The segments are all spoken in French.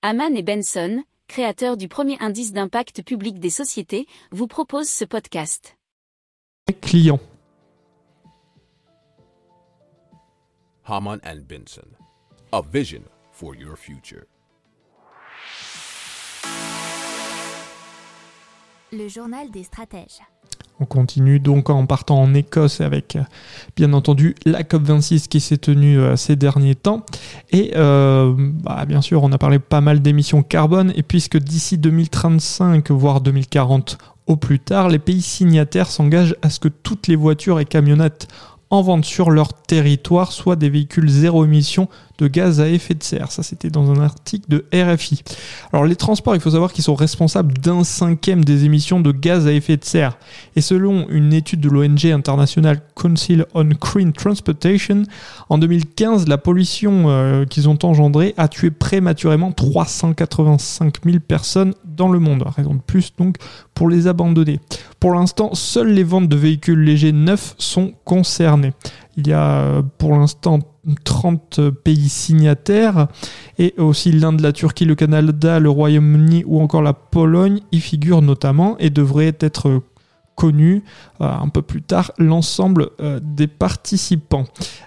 Haman et Benson, créateurs du premier indice d'impact public des sociétés, vous proposent ce podcast. Client. Haman and Benson. A vision for your future. Le journal des stratèges. On continue donc en partant en Écosse avec euh, bien entendu la COP26 qui s'est tenue euh, ces derniers temps. Et euh, bah, bien sûr, on a parlé pas mal d'émissions carbone. Et puisque d'ici 2035, voire 2040 au plus tard, les pays signataires s'engagent à ce que toutes les voitures et camionnettes en vente sur leur territoire soient des véhicules zéro émission de gaz à effet de serre. Ça, c'était dans un article de RFI. Alors, les transports, il faut savoir qu'ils sont responsables d'un cinquième des émissions de gaz à effet de serre. Et selon une étude de l'ONG internationale Council on Clean Transportation, en 2015, la pollution euh, qu'ils ont engendrée a tué prématurément 385 000 personnes dans le monde. Raison de plus, donc, pour les abandonner. Pour l'instant, seules les ventes de véhicules légers neufs sont concernées. Il y a euh, pour l'instant 30 pays signataires et aussi l'Inde, la Turquie, le Canada, le Royaume-Uni ou encore la Pologne y figurent notamment et devraient être connus euh, un peu plus tard l'ensemble euh, des participants.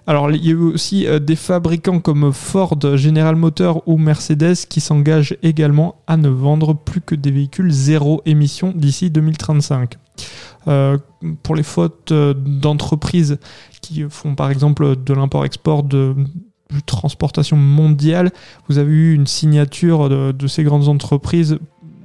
Alors il y a eu aussi des fabricants comme Ford, General Motors ou Mercedes qui s'engagent également à ne vendre plus que des véhicules zéro émission d'ici 2035. pour les fautes d'entreprises qui font par exemple de l'import-export de, transportation mondiale. Vous avez eu une signature de, ces grandes entreprises,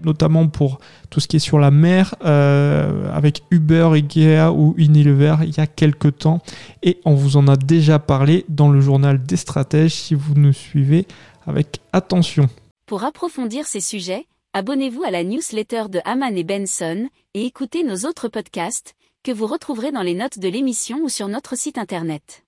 notamment pour tout ce qui est sur la mer, euh, avec Uber, Ikea ou Unilever il y a quelques temps. Et on vous en a déjà parlé dans le journal des stratèges si vous nous suivez avec attention. Pour approfondir ces sujets, abonnez-vous à la newsletter de Haman et Benson et écoutez nos autres podcasts que vous retrouverez dans les notes de l'émission ou sur notre site internet.